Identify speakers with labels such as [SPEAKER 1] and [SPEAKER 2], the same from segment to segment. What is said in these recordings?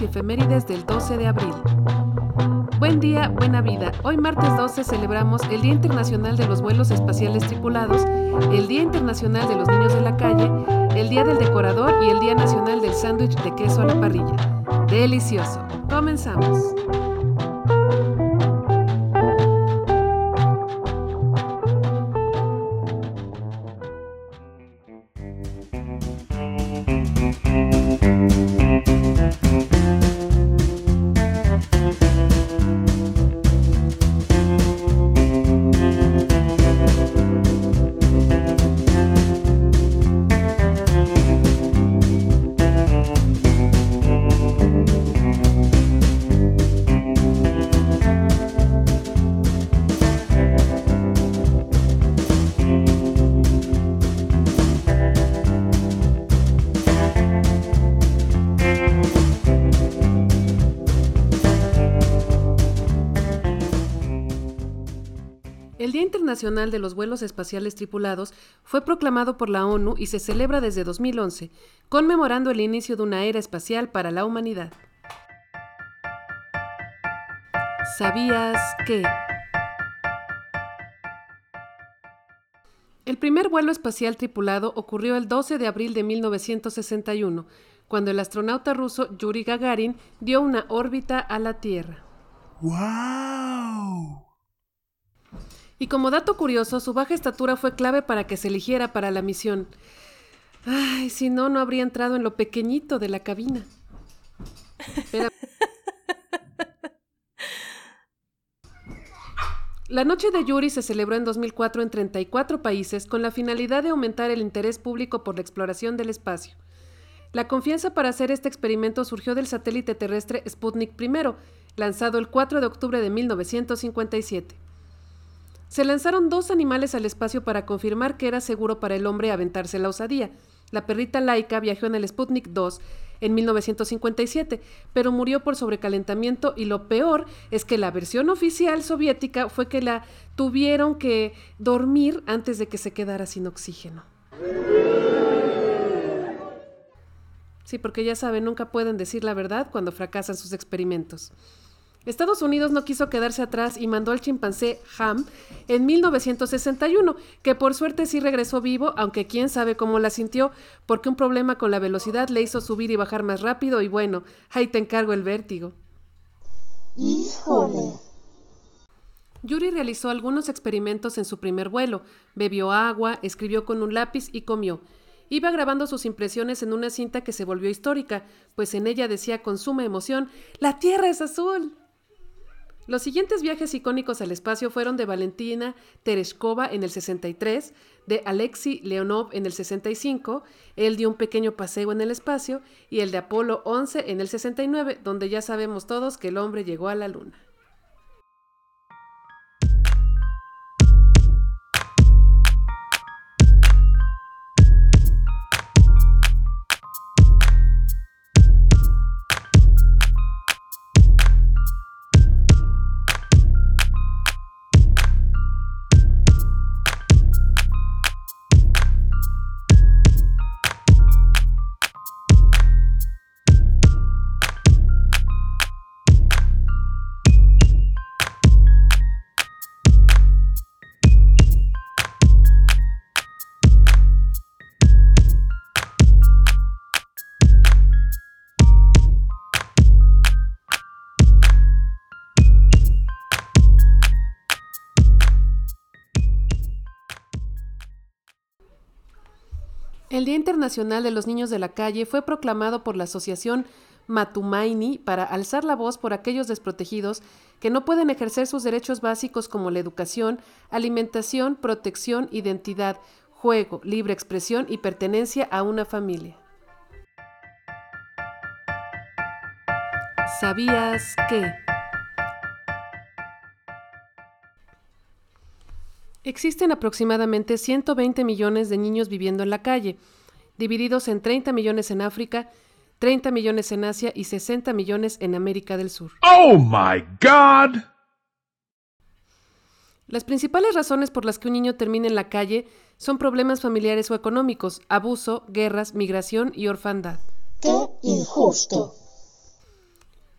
[SPEAKER 1] Y efemérides del 12 de abril. Buen día, buena vida. Hoy martes 12 celebramos el Día Internacional de los Vuelos Espaciales Tripulados, el Día Internacional de los Niños de la Calle, el Día del Decorador y el Día Nacional del Sándwich de Queso a la Parrilla. Delicioso. Comenzamos. De los Vuelos Espaciales Tripulados fue proclamado por la ONU y se celebra desde 2011, conmemorando el inicio de una era espacial para la humanidad. ¿Sabías que? El primer vuelo espacial tripulado ocurrió el 12 de abril de 1961, cuando el astronauta ruso Yuri Gagarin dio una órbita a la Tierra.
[SPEAKER 2] ¡Wow!
[SPEAKER 1] Y como dato curioso, su baja estatura fue clave para que se eligiera para la misión. Ay, si no, no habría entrado en lo pequeñito de la cabina. La noche de Yuri se celebró en 2004 en 34 países con la finalidad de aumentar el interés público por la exploración del espacio. La confianza para hacer este experimento surgió del satélite terrestre Sputnik I, lanzado el 4 de octubre de 1957. Se lanzaron dos animales al espacio para confirmar que era seguro para el hombre aventarse la osadía. La perrita Laika viajó en el Sputnik 2 en 1957, pero murió por sobrecalentamiento y lo peor es que la versión oficial soviética fue que la tuvieron que dormir antes de que se quedara sin oxígeno. Sí, porque ya saben, nunca pueden decir la verdad cuando fracasan sus experimentos. Estados Unidos no quiso quedarse atrás y mandó al chimpancé Ham en 1961, que por suerte sí regresó vivo, aunque quién sabe cómo la sintió, porque un problema con la velocidad le hizo subir y bajar más rápido y bueno, ahí te encargo el vértigo.
[SPEAKER 2] ¡Híjole!
[SPEAKER 1] Yuri realizó algunos experimentos en su primer vuelo, bebió agua, escribió con un lápiz y comió. Iba grabando sus impresiones en una cinta que se volvió histórica, pues en ella decía con suma emoción, ¡La Tierra es azul! Los siguientes viajes icónicos al espacio fueron de Valentina Tereshkova en el 63, de Alexei Leonov en el 65, el de un pequeño paseo en el espacio y el de Apolo 11 en el 69, donde ya sabemos todos que el hombre llegó a la luna. El Día Internacional de los Niños de la Calle fue proclamado por la Asociación Matumaini para alzar la voz por aquellos desprotegidos que no pueden ejercer sus derechos básicos como la educación, alimentación, protección, identidad, juego, libre expresión y pertenencia a una familia. ¿Sabías que? Existen aproximadamente 120 millones de niños viviendo en la calle, divididos en 30 millones en África, 30 millones en Asia y 60 millones en América del Sur.
[SPEAKER 2] Oh my God!
[SPEAKER 1] Las principales razones por las que un niño termina en la calle son problemas familiares o económicos, abuso, guerras, migración y orfandad.
[SPEAKER 3] ¡Qué injusto!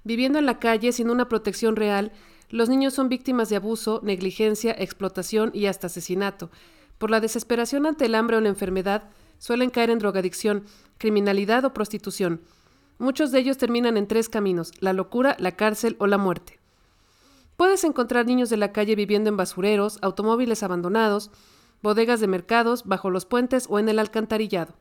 [SPEAKER 1] Viviendo en la calle sin una protección real, los niños son víctimas de abuso, negligencia, explotación y hasta asesinato. Por la desesperación ante el hambre o la enfermedad, suelen caer en drogadicción, criminalidad o prostitución. Muchos de ellos terminan en tres caminos, la locura, la cárcel o la muerte. Puedes encontrar niños de la calle viviendo en basureros, automóviles abandonados, bodegas de mercados, bajo los puentes o en el alcantarillado.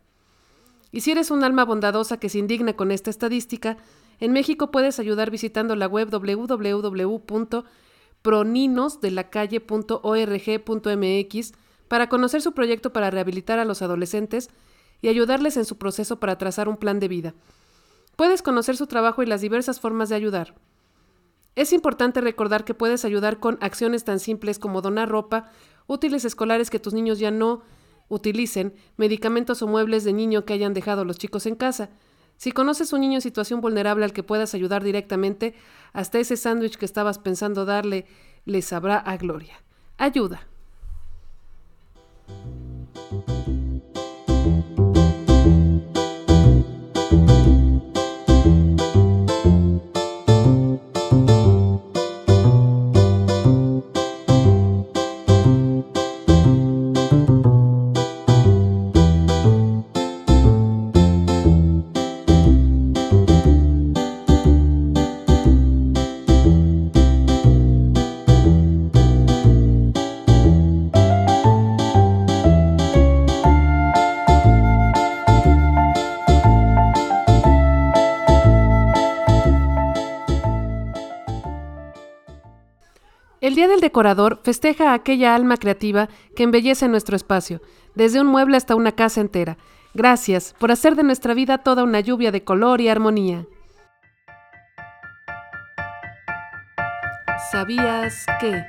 [SPEAKER 1] Y si eres un alma bondadosa que se indigna con esta estadística, en México puedes ayudar visitando la web www.proninosdelacalle.org.mx para conocer su proyecto para rehabilitar a los adolescentes y ayudarles en su proceso para trazar un plan de vida. Puedes conocer su trabajo y las diversas formas de ayudar. Es importante recordar que puedes ayudar con acciones tan simples como donar ropa, útiles escolares que tus niños ya no utilicen, medicamentos o muebles de niño que hayan dejado los chicos en casa, si conoces un niño en situación vulnerable al que puedas ayudar directamente, hasta ese sándwich que estabas pensando darle le sabrá a gloria. Ayuda. El Decorador festeja a aquella alma creativa que embellece nuestro espacio, desde un mueble hasta una casa entera. Gracias por hacer de nuestra vida toda una lluvia de color y armonía. ¿Sabías que?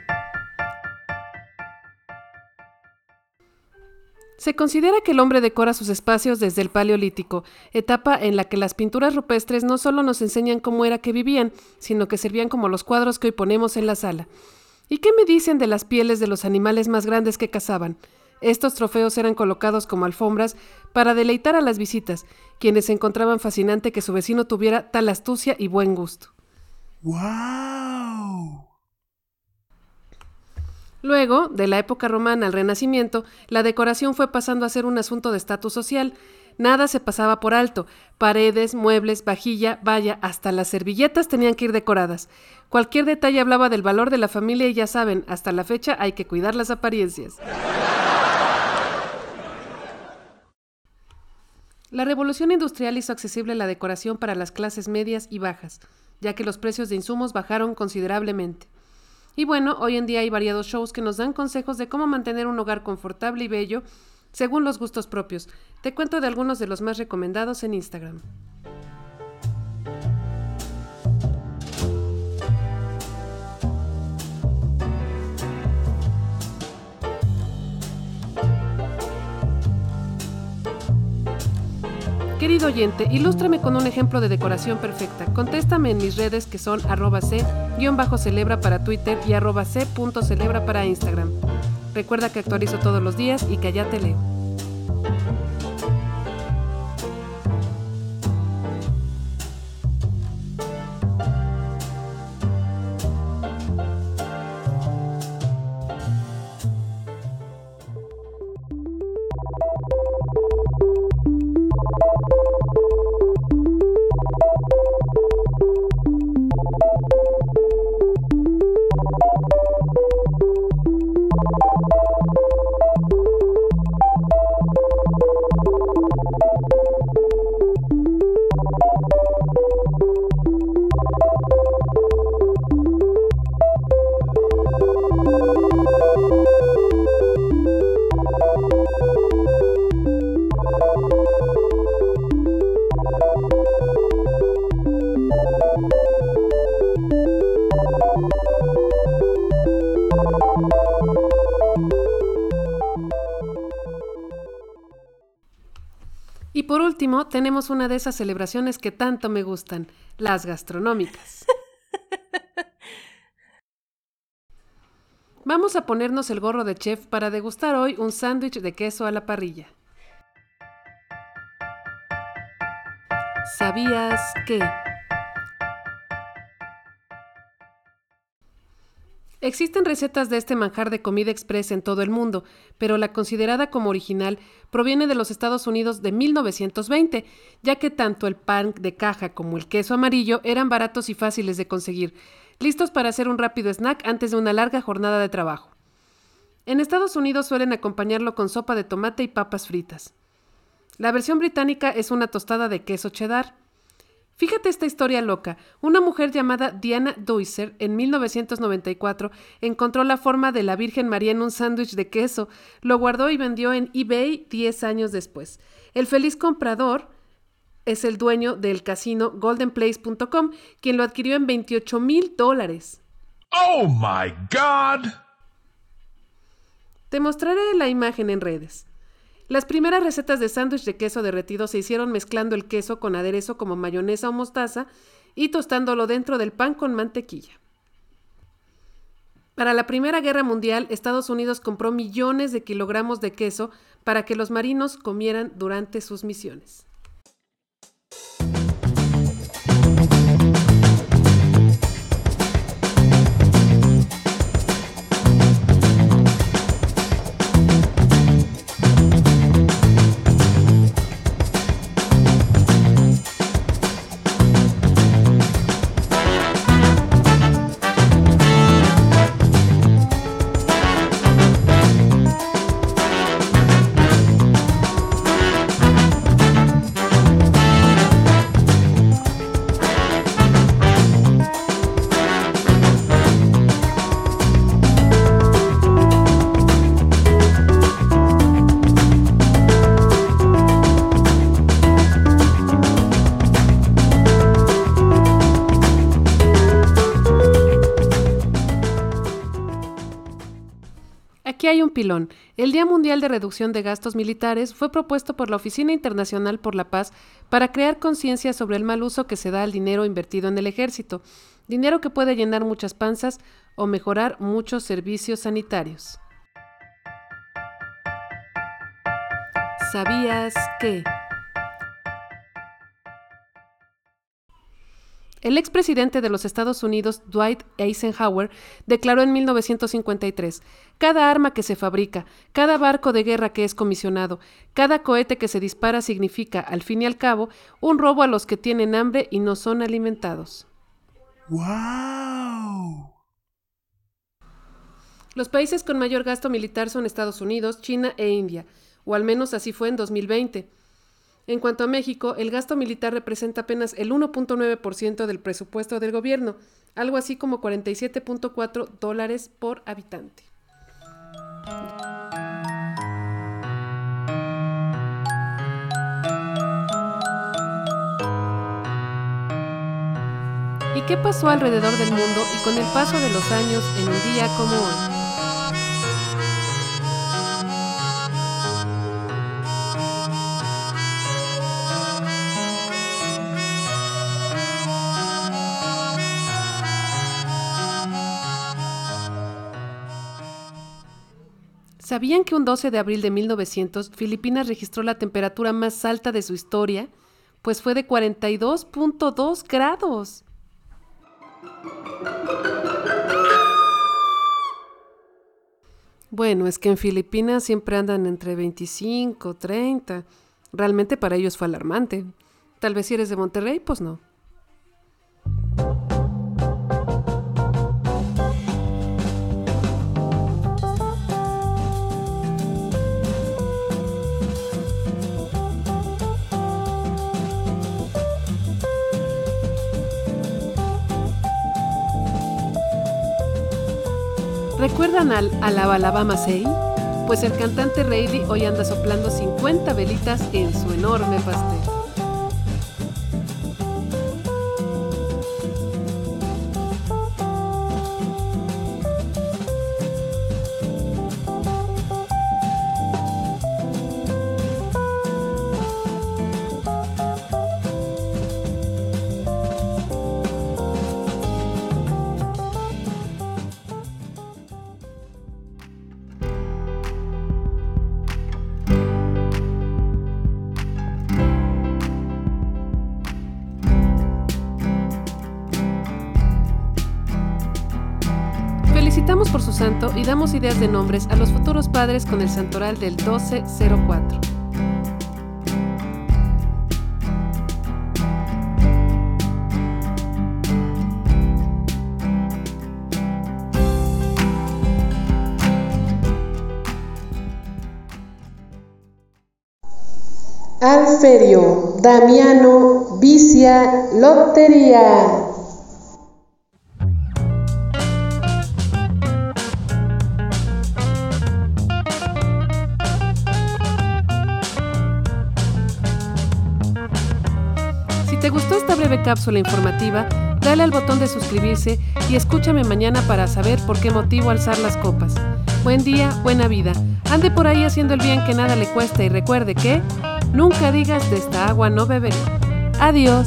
[SPEAKER 1] Se considera que el hombre decora sus espacios desde el Paleolítico, etapa en la que las pinturas rupestres no solo nos enseñan cómo era que vivían, sino que servían como los cuadros que hoy ponemos en la sala. ¿Y qué me dicen de las pieles de los animales más grandes que cazaban? Estos trofeos eran colocados como alfombras para deleitar a las visitas, quienes encontraban fascinante que su vecino tuviera tal astucia y buen gusto.
[SPEAKER 2] ¡Wow!
[SPEAKER 1] Luego, de la época romana al Renacimiento, la decoración fue pasando a ser un asunto de estatus social. Nada se pasaba por alto. Paredes, muebles, vajilla, valla, hasta las servilletas tenían que ir decoradas. Cualquier detalle hablaba del valor de la familia y ya saben, hasta la fecha hay que cuidar las apariencias. La revolución industrial hizo accesible la decoración para las clases medias y bajas, ya que los precios de insumos bajaron considerablemente. Y bueno, hoy en día hay variados shows que nos dan consejos de cómo mantener un hogar confortable y bello según los gustos propios. Te cuento de algunos de los más recomendados en Instagram. Querido oyente, ilústrame con un ejemplo de decoración perfecta. Contéstame en mis redes que son arroba c-celebra para Twitter y arroba c.celebra para Instagram. Recuerda que actualizo todos los días y que allá te leo. Último, tenemos una de esas celebraciones que tanto me gustan, las gastronómicas. Vamos a ponernos el gorro de chef para degustar hoy un sándwich de queso a la parrilla. ¿Sabías que? Existen recetas de este manjar de comida express en todo el mundo, pero la considerada como original proviene de los Estados Unidos de 1920, ya que tanto el pan de caja como el queso amarillo eran baratos y fáciles de conseguir, listos para hacer un rápido snack antes de una larga jornada de trabajo. En Estados Unidos suelen acompañarlo con sopa de tomate y papas fritas. La versión británica es una tostada de queso cheddar. Fíjate esta historia loca. Una mujer llamada Diana Deuser en 1994 encontró la forma de la Virgen María en un sándwich de queso, lo guardó y vendió en eBay 10 años después. El feliz comprador es el dueño del casino goldenplace.com, quien lo adquirió en 28 mil dólares.
[SPEAKER 2] Oh my God!
[SPEAKER 1] Te mostraré la imagen en redes. Las primeras recetas de sándwich de queso derretido se hicieron mezclando el queso con aderezo como mayonesa o mostaza y tostándolo dentro del pan con mantequilla. Para la Primera Guerra Mundial, Estados Unidos compró millones de kilogramos de queso para que los marinos comieran durante sus misiones. Aquí hay un pilón. El Día Mundial de Reducción de Gastos Militares fue propuesto por la Oficina Internacional por la Paz para crear conciencia sobre el mal uso que se da al dinero invertido en el ejército, dinero que puede llenar muchas panzas o mejorar muchos servicios sanitarios. ¿Sabías que? El expresidente de los Estados Unidos, Dwight Eisenhower, declaró en 1953, cada arma que se fabrica, cada barco de guerra que es comisionado, cada cohete que se dispara significa, al fin y al cabo, un robo a los que tienen hambre y no son alimentados.
[SPEAKER 2] Wow!
[SPEAKER 1] Los países con mayor gasto militar son Estados Unidos, China e India, o al menos así fue en 2020. En cuanto a México, el gasto militar representa apenas el 1.9% del presupuesto del gobierno, algo así como 47.4 dólares por habitante. ¿Y qué pasó alrededor del mundo y con el paso de los años en un día como hoy? ¿Sabían que un 12 de abril de 1900 Filipinas registró la temperatura más alta de su historia? Pues fue de 42.2 grados. Bueno, es que en Filipinas siempre andan entre 25, 30. Realmente para ellos fue alarmante. Tal vez si eres de Monterrey, pues no. ¿Recuerdan al Alabama Say? Pues el cantante Rayleigh hoy anda soplando 50 velitas en su enorme pastel. Y damos ideas de nombres a los futuros padres con el santoral del 1204.
[SPEAKER 3] Alferio, Damiano, Vicia, Lotería.
[SPEAKER 1] Te gustó esta breve cápsula informativa, dale al botón de suscribirse y escúchame mañana para saber por qué motivo alzar las copas. Buen día, buena vida. Ande por ahí haciendo el bien que nada le cuesta y recuerde que nunca digas de esta agua no beberé. Adiós.